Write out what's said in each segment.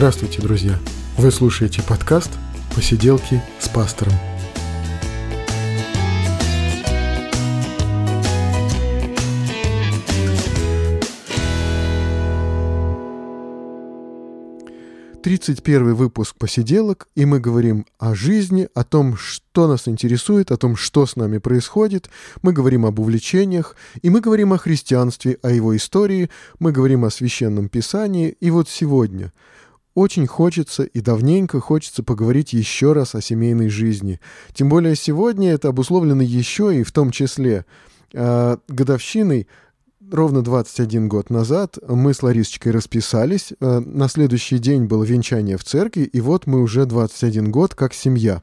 Здравствуйте, друзья! Вы слушаете подкаст «Посиделки с пастором». Тридцать первый выпуск посиделок, и мы говорим о жизни, о том, что нас интересует, о том, что с нами происходит. Мы говорим об увлечениях, и мы говорим о христианстве, о его истории, мы говорим о священном писании. И вот сегодня – очень хочется и давненько хочется поговорить еще раз о семейной жизни. Тем более сегодня это обусловлено еще и в том числе э, годовщиной ровно 21 год назад мы с Ларисочкой расписались. Э, на следующий день было венчание в церкви, и вот мы уже 21 год как семья.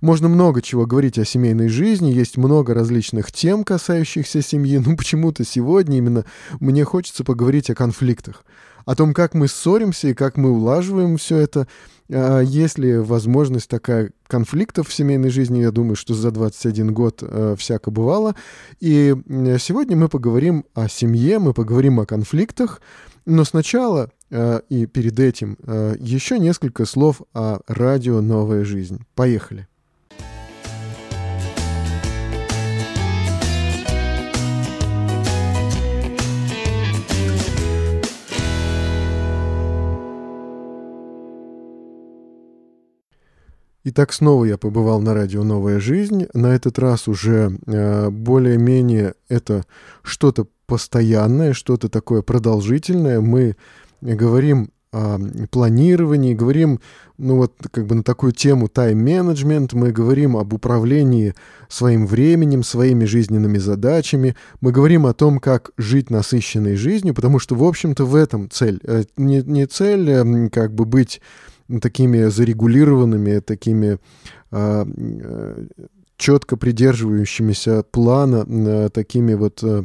Можно много чего говорить о семейной жизни, есть много различных тем, касающихся семьи, но почему-то сегодня именно мне хочется поговорить о конфликтах о том, как мы ссоримся и как мы улаживаем все это. А, есть ли возможность такая конфликтов в семейной жизни? Я думаю, что за 21 год э, всяко бывало. И сегодня мы поговорим о семье, мы поговорим о конфликтах. Но сначала э, и перед этим э, еще несколько слов о радио «Новая жизнь». Поехали. Итак, снова я побывал на радио «Новая жизнь». На этот раз уже э, более-менее это что-то постоянное, что-то такое продолжительное. Мы говорим о планировании, говорим, ну вот, как бы на такую тему тайм-менеджмент, мы говорим об управлении своим временем, своими жизненными задачами, мы говорим о том, как жить насыщенной жизнью, потому что, в общем-то, в этом цель. Э, не, не цель, э, как бы быть такими зарегулированными, такими а, э, четко придерживающимися плана, э, такими вот э,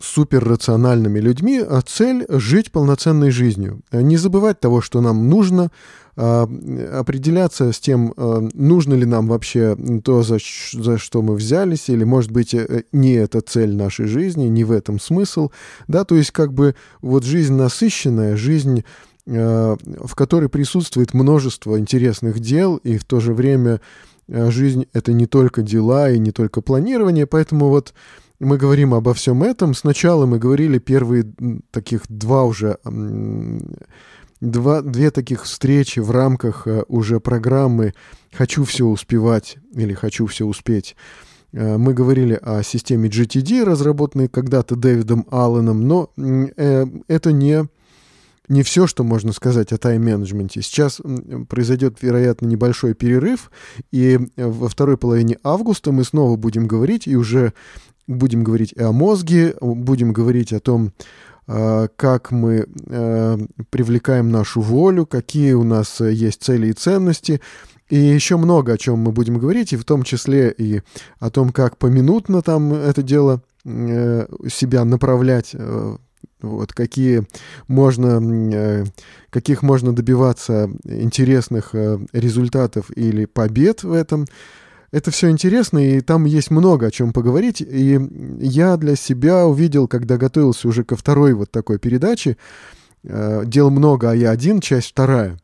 суперрациональными людьми, а цель — жить полноценной жизнью. Не забывать того, что нам нужно, а, определяться с тем, нужно ли нам вообще то, за, за что мы взялись, или, может быть, не это цель нашей жизни, не в этом смысл, да, то есть как бы вот жизнь насыщенная, жизнь в которой присутствует множество интересных дел, и в то же время э, жизнь — это не только дела и не только планирование, поэтому вот мы говорим обо всем этом. Сначала мы говорили первые таких два уже, два, две таких встречи в рамках э, уже программы «Хочу все успевать» или «Хочу все успеть». Мы говорили о системе GTD, разработанной когда-то Дэвидом Алленом, но это не не все, что можно сказать о тайм-менеджменте. Сейчас произойдет, вероятно, небольшой перерыв, и э, во второй половине августа мы снова будем говорить, и уже будем говорить и о мозге, будем говорить о том, э, как мы э, привлекаем нашу волю, какие у нас есть цели и ценности, и еще много о чем мы будем говорить, и в том числе и о том, как поминутно там это дело себя направлять вот, какие можно, э, каких можно добиваться интересных э, результатов или побед в этом. Это все интересно, и там есть много о чем поговорить. И я для себя увидел, когда готовился уже ко второй вот такой передаче, э, «Дел много, а я один», часть вторая,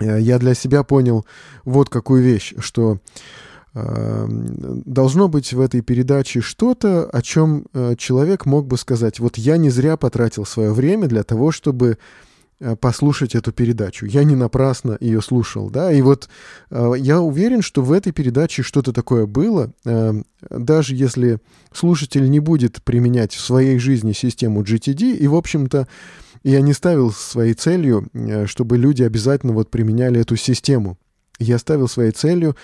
я для себя понял вот какую вещь, что должно быть в этой передаче что-то, о чем э, человек мог бы сказать, вот я не зря потратил свое время для того, чтобы э, послушать эту передачу. Я не напрасно ее слушал, да, и вот э, я уверен, что в этой передаче что-то такое было, даже если слушатель не будет применять в своей жизни систему GTD, и, в общем-то, я не ставил своей целью, чтобы люди обязательно вот применяли эту систему. Я ставил своей целью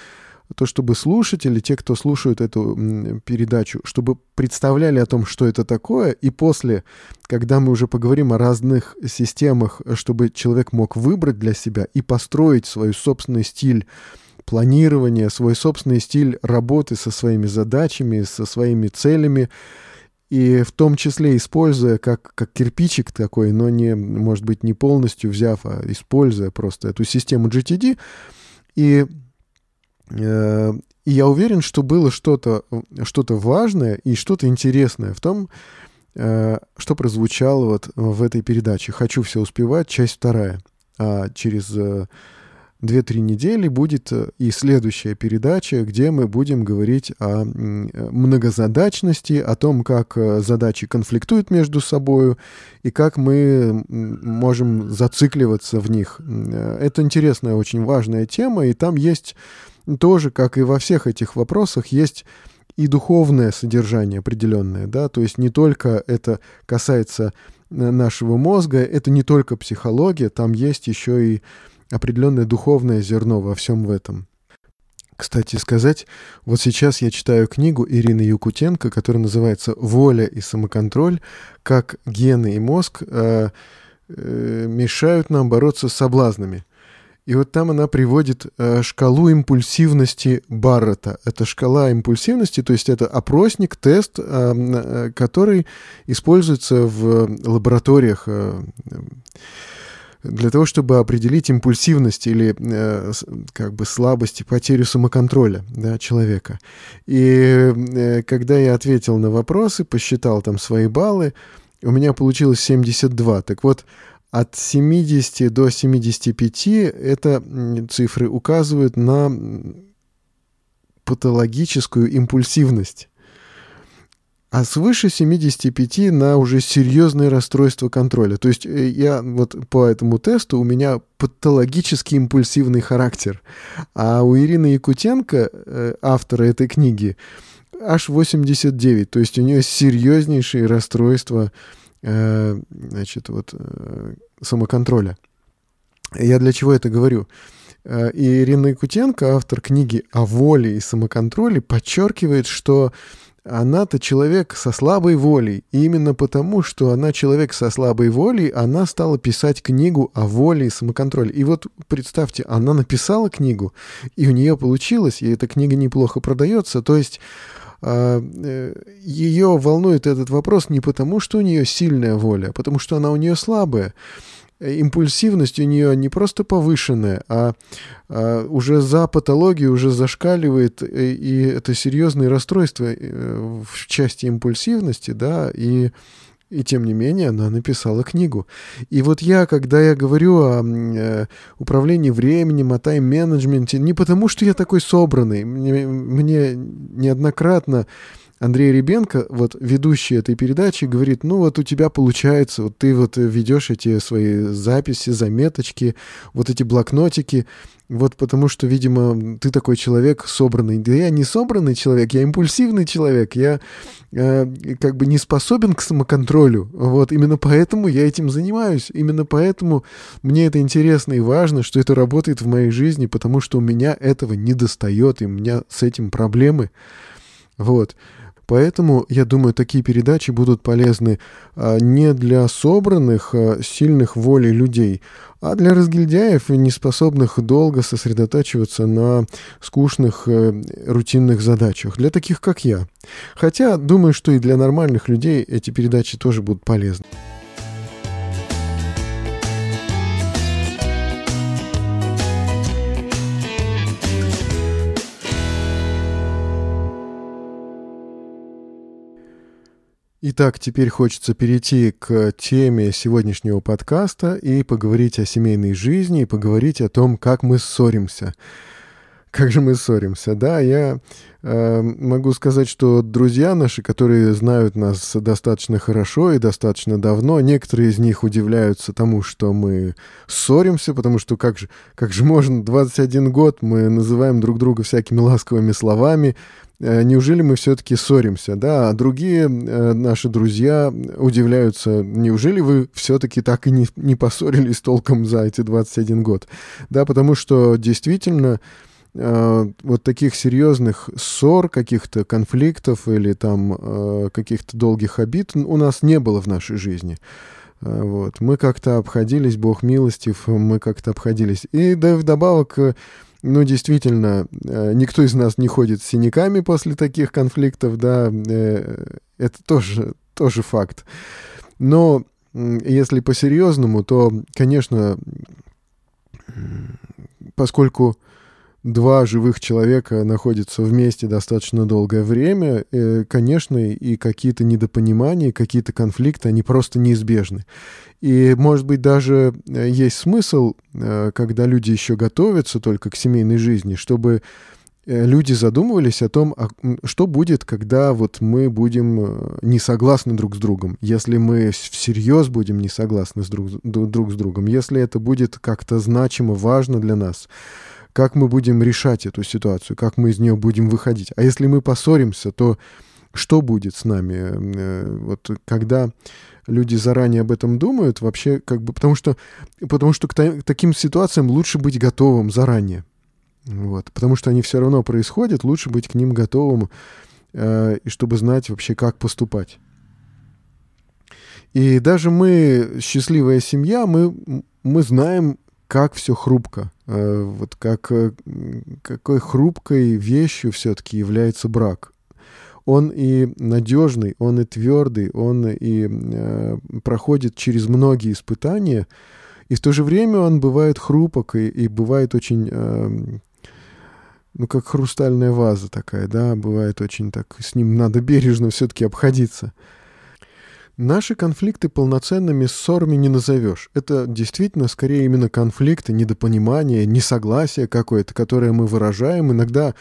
то чтобы слушатели, те, кто слушают эту передачу, чтобы представляли о том, что это такое, и после, когда мы уже поговорим о разных системах, чтобы человек мог выбрать для себя и построить свой собственный стиль планирования, свой собственный стиль работы со своими задачами, со своими целями, и в том числе используя как, как кирпичик такой, но не, может быть, не полностью взяв, а используя просто эту систему GTD, и и я уверен, что было что-то что важное и что-то интересное в том, что прозвучало вот в этой передаче. «Хочу все успевать», часть вторая. А через 2-3 недели будет э, и следующая передача, где мы будем говорить о многозадачности, о том, как э, задачи конфликтуют между собой и как мы можем зацикливаться в них. Э, это интересная, очень важная тема, и там есть тоже, как и во всех этих вопросах, есть и духовное содержание определенное, да, то есть не только это касается нашего мозга, это не только психология, там есть еще и определенное духовное зерно во всем в этом. Кстати сказать, вот сейчас я читаю книгу Ирины Юкутенко, которая называется «Воля и самоконтроль. Как гены и мозг э, э, мешают нам бороться с соблазнами». И вот там она приводит э, шкалу импульсивности Баррета. Это шкала импульсивности, то есть это опросник, тест, э, э, который используется в лабораториях. Э, для того, чтобы определить импульсивность или э, как бы слабость и потерю самоконтроля да, человека. И э, когда я ответил на вопросы, посчитал там свои баллы, у меня получилось 72. Так вот, от 70 до 75 это цифры указывают на патологическую импульсивность а свыше 75 на уже серьезное расстройство контроля. То есть э, я вот по этому тесту у меня патологически импульсивный характер. А у Ирины Якутенко, э, автора этой книги, аж 89. То есть у нее серьезнейшие расстройства э, значит, вот, самоконтроля. Я для чего это говорю? Ирина Якутенко, автор книги о воле и самоконтроле, подчеркивает, что она-то человек со слабой волей. И именно потому, что она человек со слабой волей, она стала писать книгу о воле и самоконтроле. И вот представьте, она написала книгу, и у нее получилось, и эта книга неплохо продается. То есть а, э, ее волнует этот вопрос не потому, что у нее сильная воля, а потому что она у нее слабая. Э, импульсивность у нее не просто повышенная, а, а уже за патологию уже зашкаливает, и, э, и это серьезные расстройства э, в части импульсивности, да, и и тем не менее она написала книгу. И вот я, когда я говорю о э, управлении временем, о тайм-менеджменте, не потому что я такой собранный, мне, мне неоднократно Андрей Ребенко, вот ведущий этой передачи, говорит, ну вот у тебя получается, вот ты вот ведешь эти свои записи, заметочки, вот эти блокнотики, вот потому что, видимо, ты такой человек собранный. Да я не собранный человек, я импульсивный человек, я э, как бы не способен к самоконтролю. Вот именно поэтому я этим занимаюсь. Именно поэтому мне это интересно и важно, что это работает в моей жизни, потому что у меня этого не достает, и у меня с этим проблемы. Вот. Поэтому, я думаю, такие передачи будут полезны а, не для собранных, а, сильных волей людей, а для разгильдяев, неспособных долго сосредотачиваться на скучных э, рутинных задачах, для таких, как я. Хотя, думаю, что и для нормальных людей эти передачи тоже будут полезны. Итак, теперь хочется перейти к теме сегодняшнего подкаста и поговорить о семейной жизни, и поговорить о том, как мы ссоримся. Как же мы ссоримся? Да, я э, могу сказать, что друзья наши, которые знают нас достаточно хорошо и достаточно давно, некоторые из них удивляются тому, что мы ссоримся, потому что как же, как же можно 21 год мы называем друг друга всякими ласковыми словами, неужели мы все-таки ссоримся, да, а другие э, наши друзья удивляются, неужели вы все-таки так и не, не поссорились толком за эти 21 год, да, потому что действительно э, вот таких серьезных ссор, каких-то конфликтов или там э, каких-то долгих обид у нас не было в нашей жизни. Э, вот. Мы как-то обходились, Бог милостив, мы как-то обходились. И да, вдобавок ну, действительно, э, никто из нас не ходит с синяками после таких конфликтов, да, э, это тоже, тоже факт. Но если по-серьезному, то, конечно, поскольку два живых человека находятся вместе достаточно долгое время, э, конечно, и какие-то недопонимания, какие-то конфликты, они просто неизбежны. И, может быть, даже э, есть смысл, э, когда люди еще готовятся только к семейной жизни, чтобы люди задумывались о том, а, что будет, когда вот мы будем не согласны друг с другом, если мы всерьез будем не согласны с друг, друг с другом, если это будет как-то значимо, важно для нас, как мы будем решать эту ситуацию, как мы из нее будем выходить. А если мы поссоримся, то что будет с нами? Э, вот когда люди заранее об этом думают, вообще как бы, потому что, потому что к, та, к таким ситуациям лучше быть готовым заранее. Вот, потому что они все равно происходят, лучше быть к ним готовым, э, и чтобы знать вообще, как поступать. И даже мы, счастливая семья, мы, мы знаем, как все хрупко. Э, вот как, э, какой хрупкой вещью все-таки является брак. Он и надежный, он и твердый, он и э, проходит через многие испытания, и в то же время он бывает хрупок и, и бывает очень, э, ну, как хрустальная ваза такая, да, бывает очень так, с ним надо бережно все-таки обходиться. Наши конфликты полноценными ссорами не назовешь. Это действительно скорее именно конфликты, недопонимание, несогласие какое-то, которое мы выражаем иногда,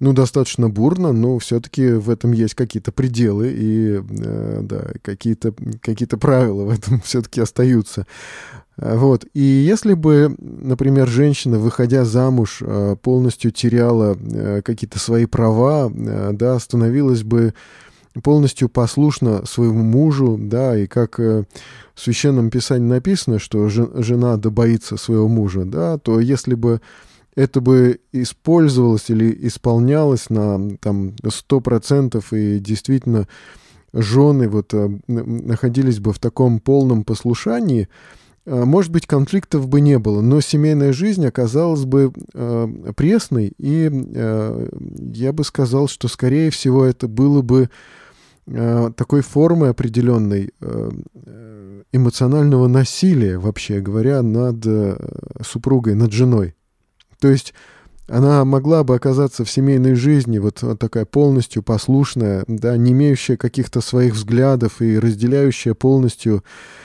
ну, достаточно бурно, но все-таки в этом есть какие-то пределы и, э, да, какие-то какие правила в этом все-таки остаются. Вот. И если бы, например, женщина, выходя замуж, э, полностью теряла э, какие-то свои права, э, да, становилась бы полностью послушна своему мужу, да, и как э, в Священном Писании написано, что жена да боится своего мужа, да, то если бы это бы использовалось или исполнялось на там 100% и действительно жены вот э, находились бы в таком полном послушании, э, может быть, конфликтов бы не было, но семейная жизнь оказалась бы э, пресной, и э, я бы сказал, что, скорее всего, это было бы такой формы определенной э, эмоционального насилия, вообще говоря, над э, супругой, над женой. То есть она могла бы оказаться в семейной жизни вот, такая полностью послушная, да, не имеющая каких-то своих взглядов и разделяющая полностью Э,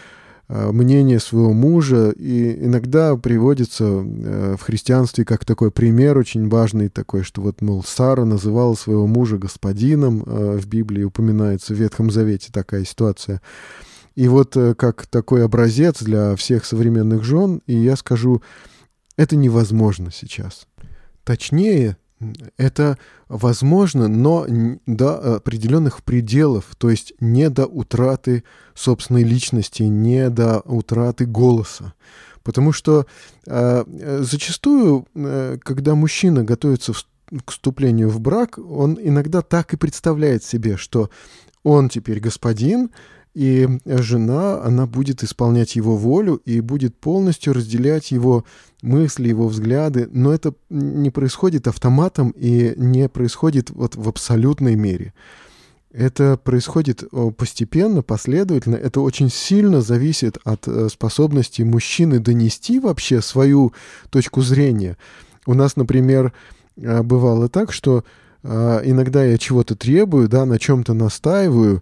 мнение своего мужа, и иногда приводится э, в христианстве как такой пример очень важный такой, что вот, мол, Сара называла своего мужа господином, э, в Библии упоминается в Ветхом Завете такая ситуация. И вот как такой образец для всех современных жен, и я скажу, это невозможно сейчас. Точнее, это возможно, но до определенных пределов, то есть не до утраты собственной личности, не до утраты голоса. Потому что э, зачастую, э, когда мужчина готовится в, к вступлению в брак, он иногда так и представляет себе, что он теперь господин, и жена, она будет исполнять его волю и будет полностью разделять его мысли, его взгляды, но это не происходит автоматом и не происходит вот в абсолютной мере. Это происходит постепенно, последовательно. Это очень сильно зависит от э, способности мужчины донести вообще свою точку зрения. У нас, например, э, бывало так, что э, иногда я чего-то требую, да, на чем-то настаиваю,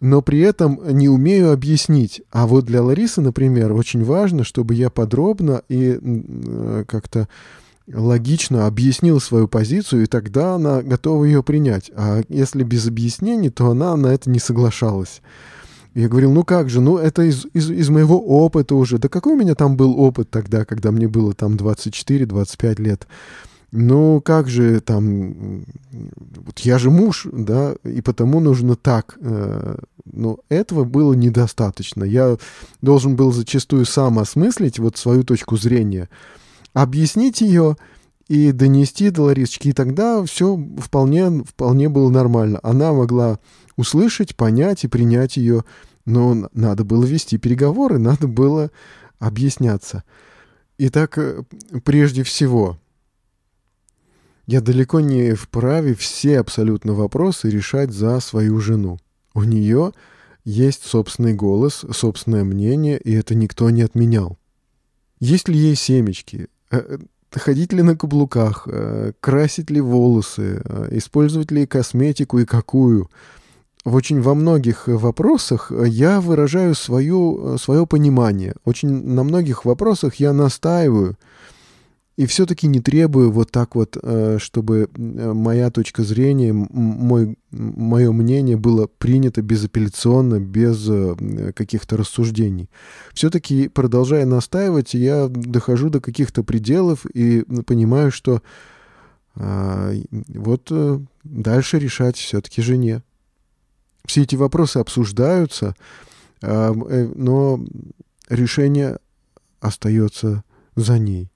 но при этом не умею объяснить. А вот для Ларисы, например, очень важно, чтобы я подробно и э, как-то логично объяснил свою позицию, и тогда она готова ее принять. А если без объяснений, то она на это не соглашалась. Я говорил, ну как же, ну это из, из, из моего опыта уже. Да какой у меня там был опыт тогда, когда мне было там 24-25 лет? Ну как же там, вот я же муж, да, и потому нужно так. Э, но этого было недостаточно. Я должен был зачастую сам осмыслить вот свою точку зрения, объяснить ее и донести до Ларисочки, и тогда все вполне, вполне было нормально. Она могла услышать, понять и принять ее, но надо было вести переговоры, надо было объясняться. Итак, э, прежде всего, я далеко не вправе все абсолютно вопросы решать за свою жену. У нее есть собственный голос, собственное мнение, и это никто не отменял. Есть ли ей семечки? Э, ходить ли на каблуках, э, красить ли волосы, э, использовать ли косметику и какую. В очень во многих вопросах я выражаю свою, свое понимание. Очень на многих вопросах я настаиваю – и все-таки не требую вот так вот, э, чтобы э, моя точка зрения, мой, мое мнение было принято безапелляционно, без э, каких-то рассуждений. Все-таки, продолжая настаивать, я дохожу до каких-то пределов и понимаю, что вот дальше решать все-таки жене. Все эти вопросы обсуждаются, а, но решение остается за ней.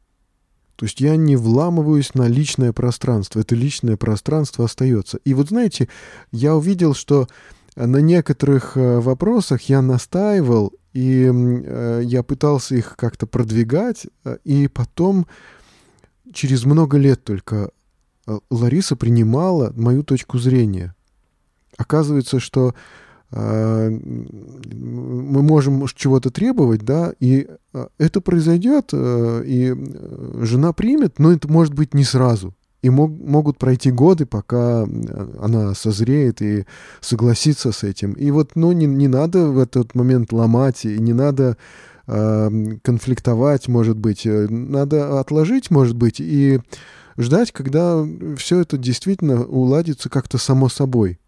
То есть я не вламываюсь на личное пространство. Это личное пространство остается. И вот знаете, я увидел, что на некоторых э, вопросах я настаивал, и э, я пытался их как-то продвигать, э, и потом через много лет только Лариса принимала мою точку зрения. Оказывается, что мы можем чего-то требовать, да, и а, это произойдет, э, и э, жена примет, но это может быть не сразу. И мог, могут пройти годы, пока она созреет и согласится с этим. И вот, ну, не, не надо в этот момент ломать, и не надо э, конфликтовать, может быть. Э, надо отложить, может быть, и ждать, когда все это действительно уладится как-то само собой.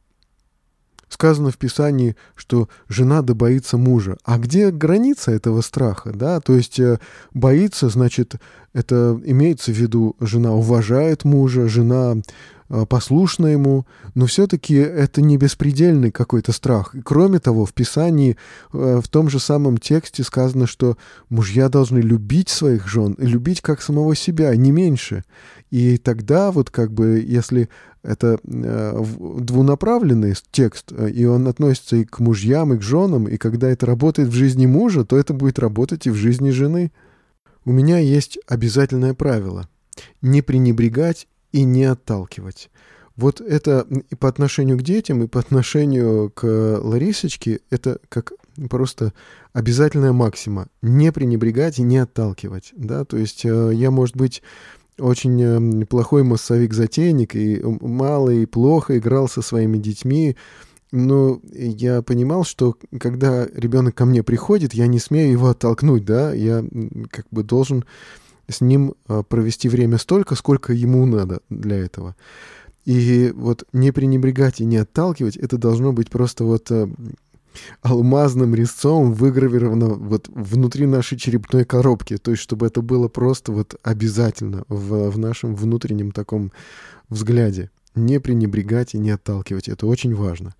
Сказано в Писании, что жена да боится мужа. А где граница этого страха? Да? То есть э, боится, значит, это имеется в виду, жена уважает мужа, жена э, послушна ему, но все-таки это не беспредельный какой-то страх. Кроме того, в Писании, э, в том же самом тексте сказано, что мужья должны любить своих жен, любить как самого себя, не меньше. И тогда вот как бы, если это э, двунаправленный текст, э, и он относится и к мужьям, и к женам, и когда это работает в жизни мужа, то это будет работать и в жизни жены. У меня есть обязательное правило – не пренебрегать и не отталкивать. Вот это и по отношению к детям, и по отношению к Ларисочке, это как просто обязательная максима. Не пренебрегать и не отталкивать. Да? То есть э, я, может быть, очень эм, плохой массовик-затейник и мало и плохо играл со своими детьми. Но я понимал, что когда ребенок ко мне приходит, я не смею его оттолкнуть, да, я как бы должен с ним э, провести время столько, сколько ему надо для этого. И вот не пренебрегать и не отталкивать, это должно быть просто вот э, алмазным резцом выгравировано вот внутри нашей черепной коробки. То есть, чтобы это было просто вот обязательно в, в нашем внутреннем таком взгляде. Не пренебрегать и не отталкивать. Это очень важно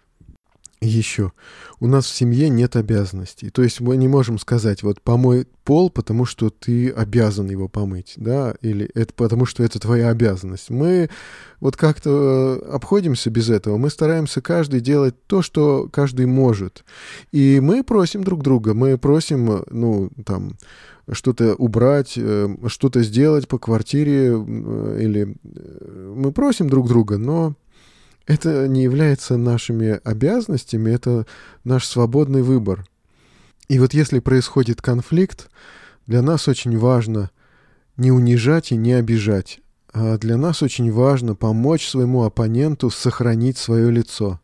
еще. У нас в семье нет обязанностей. То есть мы не можем сказать, вот помой пол, потому что ты обязан его помыть, да, или это потому что это твоя обязанность. Мы вот как-то э, обходимся без этого. Мы стараемся каждый делать то, что каждый может. И мы просим друг друга, мы просим, ну, там, что-то убрать, э, что-то сделать по квартире, э, или мы просим друг друга, но это не является нашими обязанностями, это наш свободный выбор. И вот если происходит конфликт, для нас очень важно не унижать и не обижать. А для нас очень важно помочь своему оппоненту сохранить свое лицо.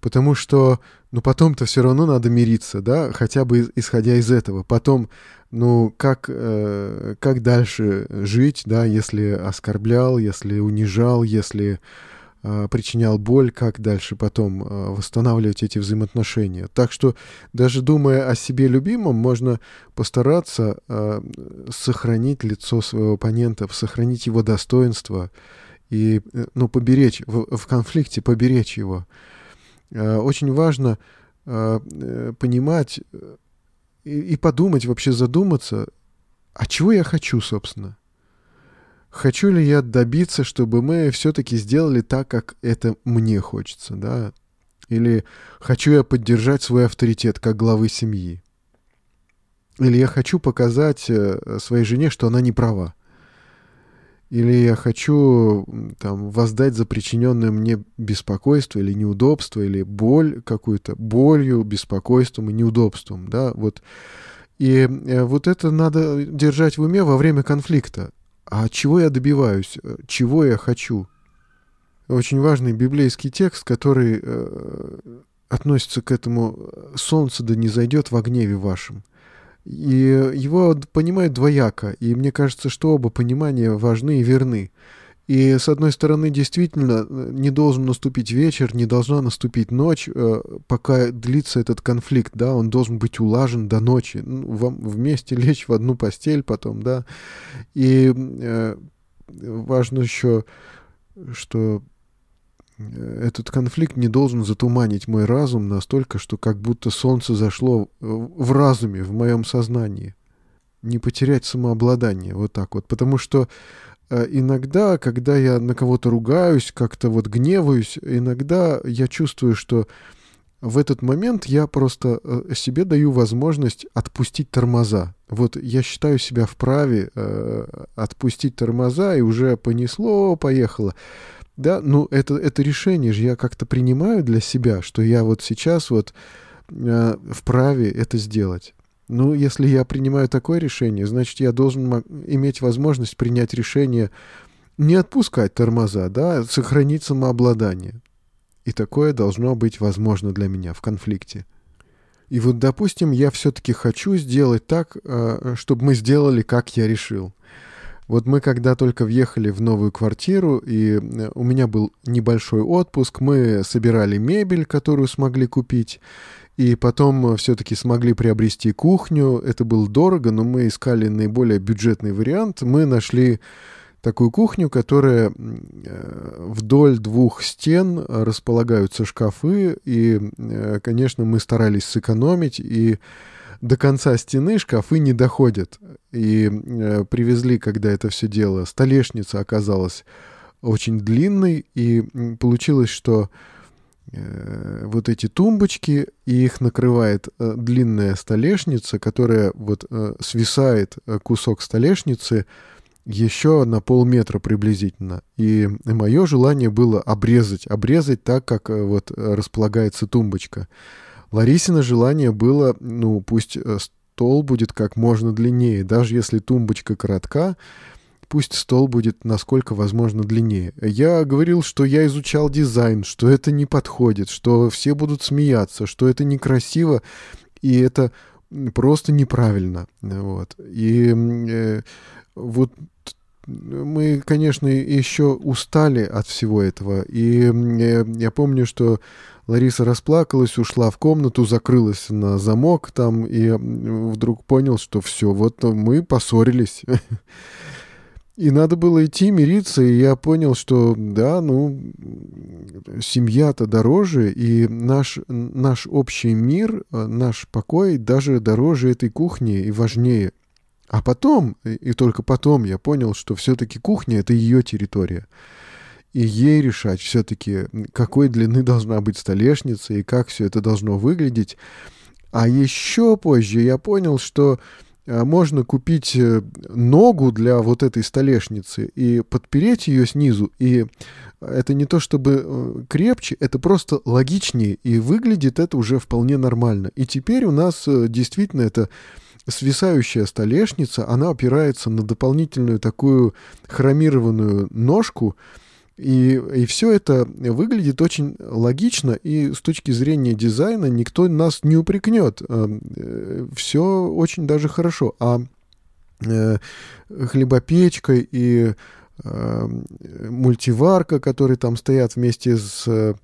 Потому что, ну, потом-то все равно надо мириться, да, хотя бы исходя из этого. Потом, ну, как, э, как дальше жить, да, если оскорблял, если унижал, если причинял боль, как дальше потом а, восстанавливать эти взаимоотношения. Так что даже думая о себе любимом, можно постараться а, сохранить лицо своего оппонента, сохранить его достоинство и э, ну, поберечь, в, в конфликте поберечь его. Очень важно э, понимать и, и подумать, вообще задуматься, а чего я хочу, собственно. Хочу ли я добиться, чтобы мы все-таки сделали так, как это мне хочется, да? Или хочу я поддержать свой авторитет как главы семьи? Или я хочу показать э, своей жене, что она не права? Или я хочу там, воздать за причиненное мне беспокойство или неудобство, или боль какую-то, болью, беспокойством и неудобством, да, вот. И э, вот это надо держать в уме во время конфликта. А чего я добиваюсь, чего я хочу. Очень важный библейский текст, который э, относится к этому «Солнце да не зайдет во гневе вашем». И его понимают двояко, и мне кажется, что оба понимания важны и верны. И, с одной стороны, действительно, э, не должен наступить вечер, не должна наступить ночь, э, пока длится этот конфликт, да, он должен быть улажен до ночи, ну, вам вместе лечь в одну постель потом, да. И э, важно еще, что этот конфликт не должен затуманить мой разум настолько, что как будто солнце зашло в разуме, в моем сознании. Не потерять самообладание, вот так вот. Потому что иногда, когда я на кого-то ругаюсь, как-то вот гневаюсь, иногда я чувствую, что в этот момент я просто э, себе даю возможность отпустить тормоза. Вот я считаю себя вправе э, отпустить тормоза, и уже понесло, поехало. Да, ну это, это решение же я как-то принимаю для себя, что я вот сейчас вот э, вправе это сделать. Ну, если я принимаю такое решение, значит, я должен иметь возможность принять решение не отпускать тормоза, да, а сохранить самообладание. И такое должно быть возможно для меня в конфликте. И вот, допустим, я все-таки хочу сделать так, а, чтобы мы сделали, как я решил. Вот мы когда только въехали в новую квартиру, и э, у меня был небольшой отпуск, мы собирали мебель, которую смогли купить, и потом э, все-таки смогли приобрести кухню. Это было дорого, но мы искали наиболее бюджетный вариант. Мы нашли такую кухню, которая э, вдоль двух стен располагаются шкафы. И, э, конечно, мы старались сэкономить. И до конца стены шкафы не доходят. И привезли, когда это все дело, столешница оказалась очень длинной. И получилось, что Э, вот эти тумбочки, и их накрывает э, длинная столешница, которая вот э, свисает кусок столешницы еще на полметра приблизительно. И мое желание было обрезать, обрезать так, как вот располагается тумбочка. Ларисина желание было, ну, пусть стол будет как можно длиннее, даже если тумбочка коротка, Пусть стол будет насколько возможно длиннее. Я говорил, что я изучал дизайн, что это не подходит, что все будут смеяться, что это некрасиво, и это просто неправильно. Вот. И э, вот мы, конечно, еще устали от всего этого. И э, я помню, что Лариса расплакалась, ушла в комнату, закрылась на замок там, и вдруг понял, что все, вот мы поссорились. И надо было идти мириться, и я понял, что да, ну, семья-то дороже, и наш, наш общий мир, э, наш покой даже дороже этой кухни и важнее. А потом, и только потом я понял, что все-таки кухня — это ее территория. И ей решать все-таки, какой длины должна быть столешница и как все это должно выглядеть. А еще позже я понял, что можно купить э, ногу для вот этой столешницы и подпереть ее снизу. И это не то чтобы э, крепче, это просто логичнее. И выглядит это уже вполне нормально. И теперь у нас э, действительно это свисающая столешница, она опирается на дополнительную такую хромированную ножку, и, и все это выглядит очень логично, и с точки зрения дизайна никто нас не упрекнет. Эм, э, все очень даже хорошо. А э, хлебопечка и э, мультиварка, которые там стоят вместе с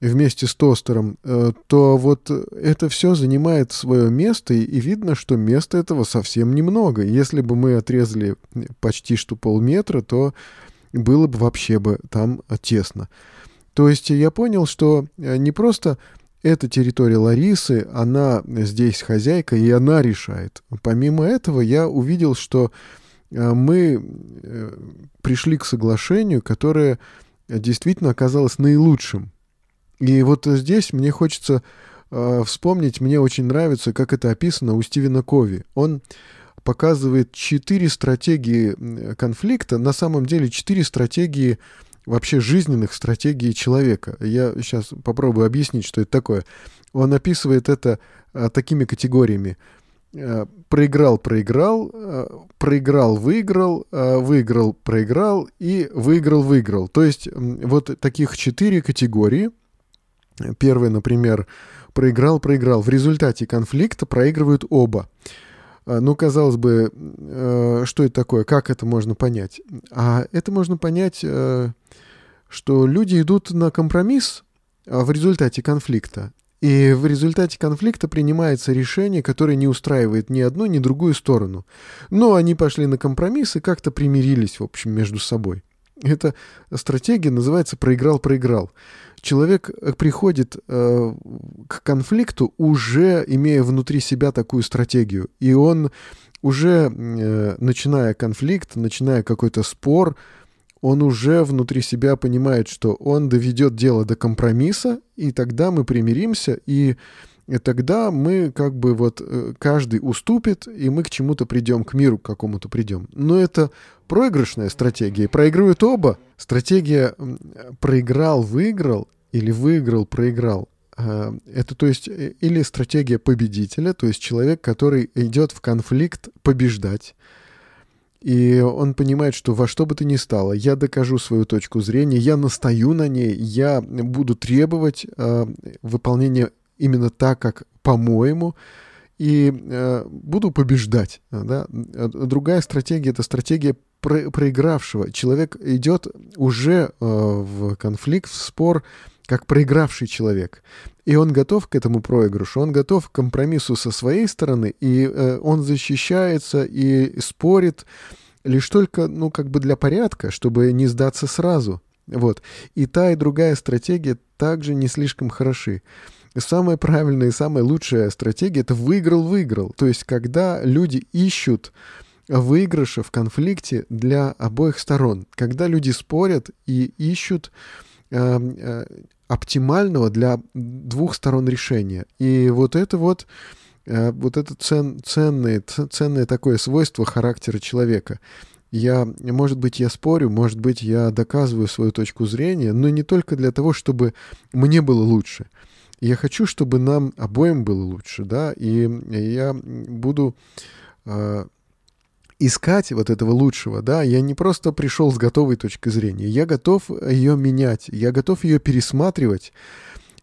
вместе с тостером, то вот это все занимает свое место, и видно, что места этого совсем немного. Если бы мы отрезали почти что полметра, то было бы вообще бы там э, тесно. То есть я понял, что э, не просто эта территория Ларисы, она здесь хозяйка, и она решает. Помимо этого, я увидел, что э, мы пришли к соглашению, которое действительно оказалось наилучшим. И вот здесь мне хочется вспомнить, мне очень нравится, как это описано у Стивена Кови. Он показывает четыре стратегии конфликта, на самом деле четыре стратегии вообще жизненных стратегий человека. Я сейчас попробую объяснить, что это такое. Он описывает это а, такими категориями. э, проиграл, проиграл, э, проиграл, выиграл, э, выиграл, проиграл и выиграл, выиграл. То есть вот таких четыре категории. Первый, например, проиграл, проиграл. В результате конфликта проигрывают оба. Ну, казалось бы, что это такое, как это можно понять? А это можно понять, что люди идут на компромисс в результате конфликта. И в результате конфликта принимается решение, которое не устраивает ни одну, ни другую сторону. Но они пошли на компромисс и как-то примирились, в общем, между собой. Эта стратегия называется «проиграл-проиграл». Человек э, приходит э, к конфликту, уже имея внутри себя такую стратегию. И он уже, э, начиная конфликт, начиная какой-то спор, он уже внутри себя понимает, что он доведет дело до компромисса, и тогда мы примиримся, и тогда мы как бы вот э, каждый уступит, и мы к чему-то придем, к миру к какому-то придем. Но это проигрышная стратегия. Проигрывают оба. Стратегия проиграл-выиграл или выиграл-проиграл. Э, это то есть э, или стратегия победителя, то есть человек, который идет в конфликт побеждать, и он понимает, что во что бы то ни стало, я докажу свою точку зрения, я настаю на ней, я буду требовать э, выполнения именно так, как по-моему, и э, буду побеждать. Да? Другая стратегия — это стратегия про проигравшего. Человек идет уже э, в конфликт, в спор, как проигравший человек. И он готов к этому проигрышу, он готов к компромиссу со своей стороны, и э, он защищается и спорит лишь только, ну, как бы для порядка, чтобы не сдаться сразу. Вот. И та, и другая стратегия также не слишком хороши. Самая правильная и самая лучшая стратегия — это выиграл-выиграл. То есть, когда люди ищут выигрыша в конфликте для обоих сторон. Когда люди спорят и ищут э, э, оптимального для двух сторон решения. И вот это вот, э, вот это цен, ценное, ценное такое свойство характера человека. Я, может быть, я спорю, может быть, я доказываю свою точку зрения, но не только для того, чтобы мне было лучше. Я хочу, чтобы нам обоим было лучше, да, и я буду э, искать вот этого лучшего, да, я не просто пришел с готовой точки зрения, я готов ее менять, я готов ее пересматривать,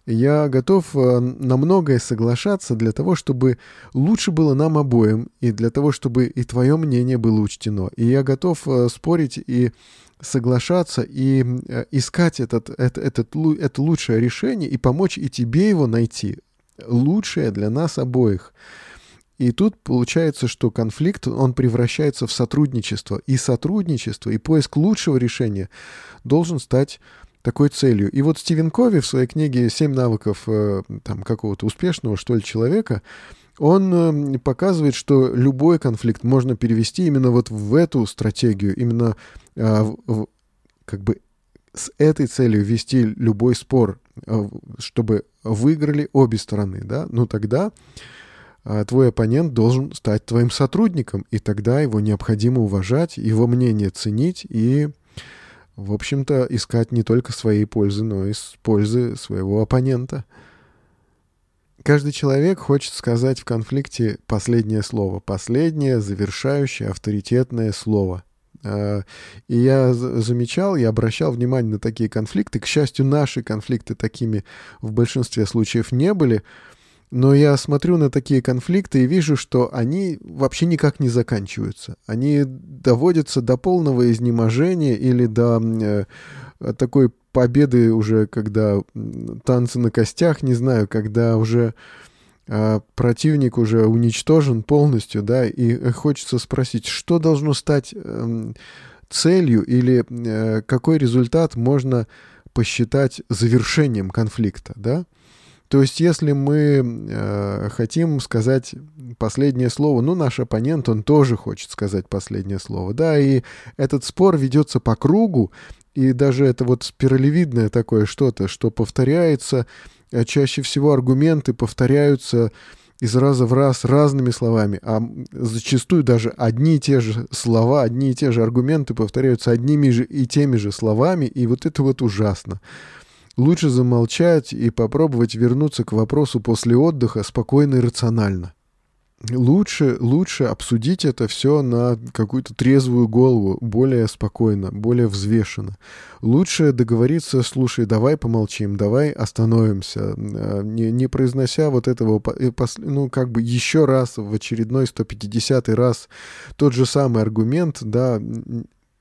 я готов э, на многое соглашаться для того, чтобы лучше было нам обоим, и для того, чтобы и твое мнение было учтено. И я готов э, спорить и соглашаться, и э, искать этот, этот, этот, это лучшее решение, и помочь и тебе его найти. Лучшее для нас обоих. И тут получается, что конфликт, он превращается в сотрудничество. И сотрудничество, и поиск лучшего решения должен стать такой целью. И вот Стивен Кови в своей книге «Семь навыков э, там, какого-то успешного, что ли, человека», он э, показывает, что любой конфликт можно перевести именно вот в эту стратегию, именно э, в, как бы с этой целью вести любой спор, чтобы выиграли обе стороны, да, ну тогда а твой оппонент должен стать твоим сотрудником, и тогда его необходимо уважать, его мнение ценить и, в общем-то, искать не только своей пользы, но и пользы своего оппонента. Каждый человек хочет сказать в конфликте последнее слово, последнее завершающее авторитетное слово. А, и я замечал, я обращал внимание на такие конфликты. К счастью, наши конфликты такими в большинстве случаев не были. Но я смотрю на такие конфликты и вижу, что они вообще никак не заканчиваются. Они доводятся до полного изнеможения или до э, такой победы уже, когда танцы на костях, не знаю, когда уже э, противник уже уничтожен полностью, да, и хочется спросить, что должно стать э, целью или э, какой результат можно посчитать завершением конфликта, да? То есть, если мы э, хотим сказать последнее слово, ну, наш оппонент, он тоже хочет сказать последнее слово, да, и этот спор ведется по кругу, и даже это вот спиралевидное такое что-то, что повторяется, а чаще всего аргументы повторяются из раза в раз разными словами, а зачастую даже одни и те же слова, одни и те же аргументы повторяются одними же и теми же словами, и вот это вот ужасно. Лучше замолчать и попробовать вернуться к вопросу после отдыха спокойно и рационально. лучше, лучше обсудить это все на какую-то трезвую голову, более спокойно, более взвешенно. Лучше договориться, слушай, давай помолчим, давай остановимся, э, не, не произнося вот этого, э, ну, как бы еще раз, в очередной 150 раз тот же самый аргумент, да,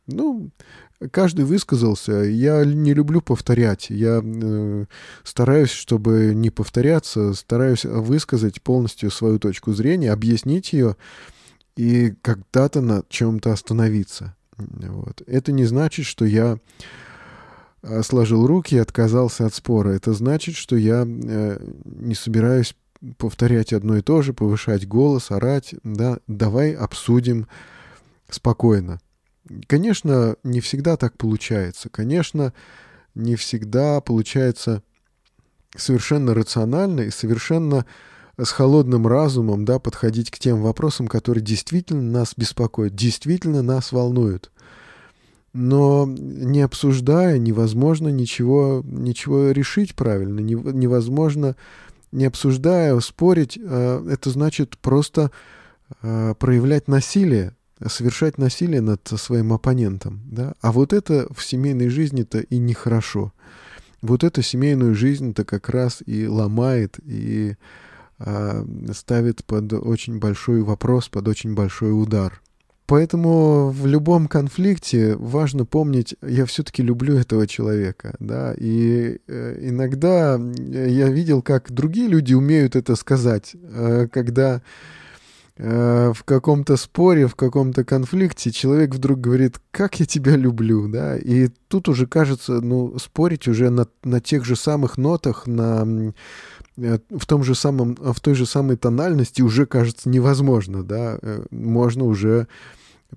ну, каждый высказался. Я не люблю повторять. Я э, стараюсь, чтобы не повторяться, стараюсь высказать полностью свою точку зрения, объяснить ее и когда-то на чем-то остановиться. Вот. Это не значит, что я э, сложил руки и отказался от спора. Это значит, что я э, не собираюсь повторять одно и то же, повышать голос, орать. Да? Давай обсудим спокойно. Конечно, не всегда так получается. Конечно, не всегда получается совершенно рационально и совершенно с холодным разумом да, подходить к тем вопросам, которые действительно нас беспокоят, действительно нас волнуют. Но не обсуждая, невозможно ничего, ничего решить правильно, невозможно, не обсуждая, спорить, а, это значит просто а, проявлять насилие совершать насилие над своим оппонентом. Да? А вот это в семейной жизни-то и нехорошо. Вот это семейную жизнь-то как раз и ломает, и э, ставит под очень большой вопрос, под очень большой удар. Поэтому в любом конфликте важно помнить, я все-таки люблю этого человека, да, и э, иногда я видел, как другие люди умеют это сказать, э, когда в каком-то споре, в каком-то конфликте человек вдруг говорит, как я тебя люблю, да, и тут уже кажется, ну, спорить уже на, на тех же самых нотах, на, э, в, том же самом, в той же самой тональности уже кажется невозможно, да, э, можно уже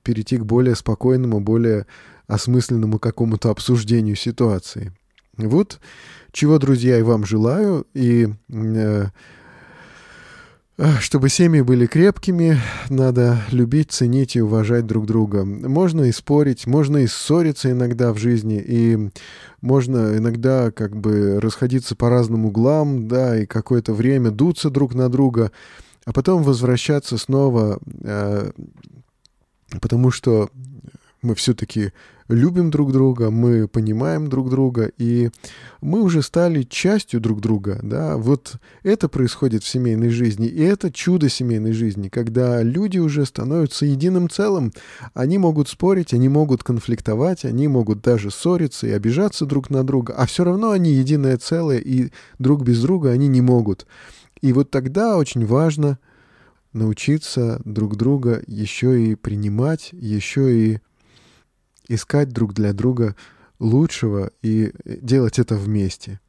перейти к более спокойному, более осмысленному какому-то обсуждению ситуации. Вот чего, друзья, и вам желаю, и э, чтобы семьи были крепкими, надо любить, ценить и уважать друг друга. Можно и спорить, можно и ссориться иногда в жизни, и можно иногда как бы расходиться по разным углам, да, и какое-то время дуться друг на друга, а потом возвращаться снова, э, потому что мы все-таки любим друг друга, мы понимаем друг друга, и мы уже стали частью друг друга, да, вот это происходит в семейной жизни, и это чудо семейной жизни, когда люди уже становятся единым целым, они могут спорить, они могут конфликтовать, они могут даже ссориться и обижаться друг на друга, а все равно они единое целое, и друг без друга они не могут. И вот тогда очень важно научиться друг друга еще и принимать, еще и искать друг для друга лучшего и делать это вместе.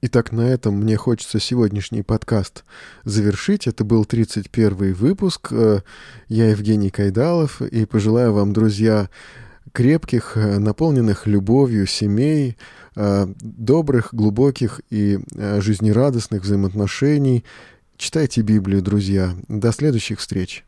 Итак, на этом мне хочется сегодняшний подкаст завершить. Это был 31 выпуск. Э, я Евгений Кайдалов и пожелаю вам, друзья, крепких, э, наполненных любовью семей, э, добрых, глубоких и жизнерадостных взаимоотношений. Читайте Библию, друзья. До следующих встреч.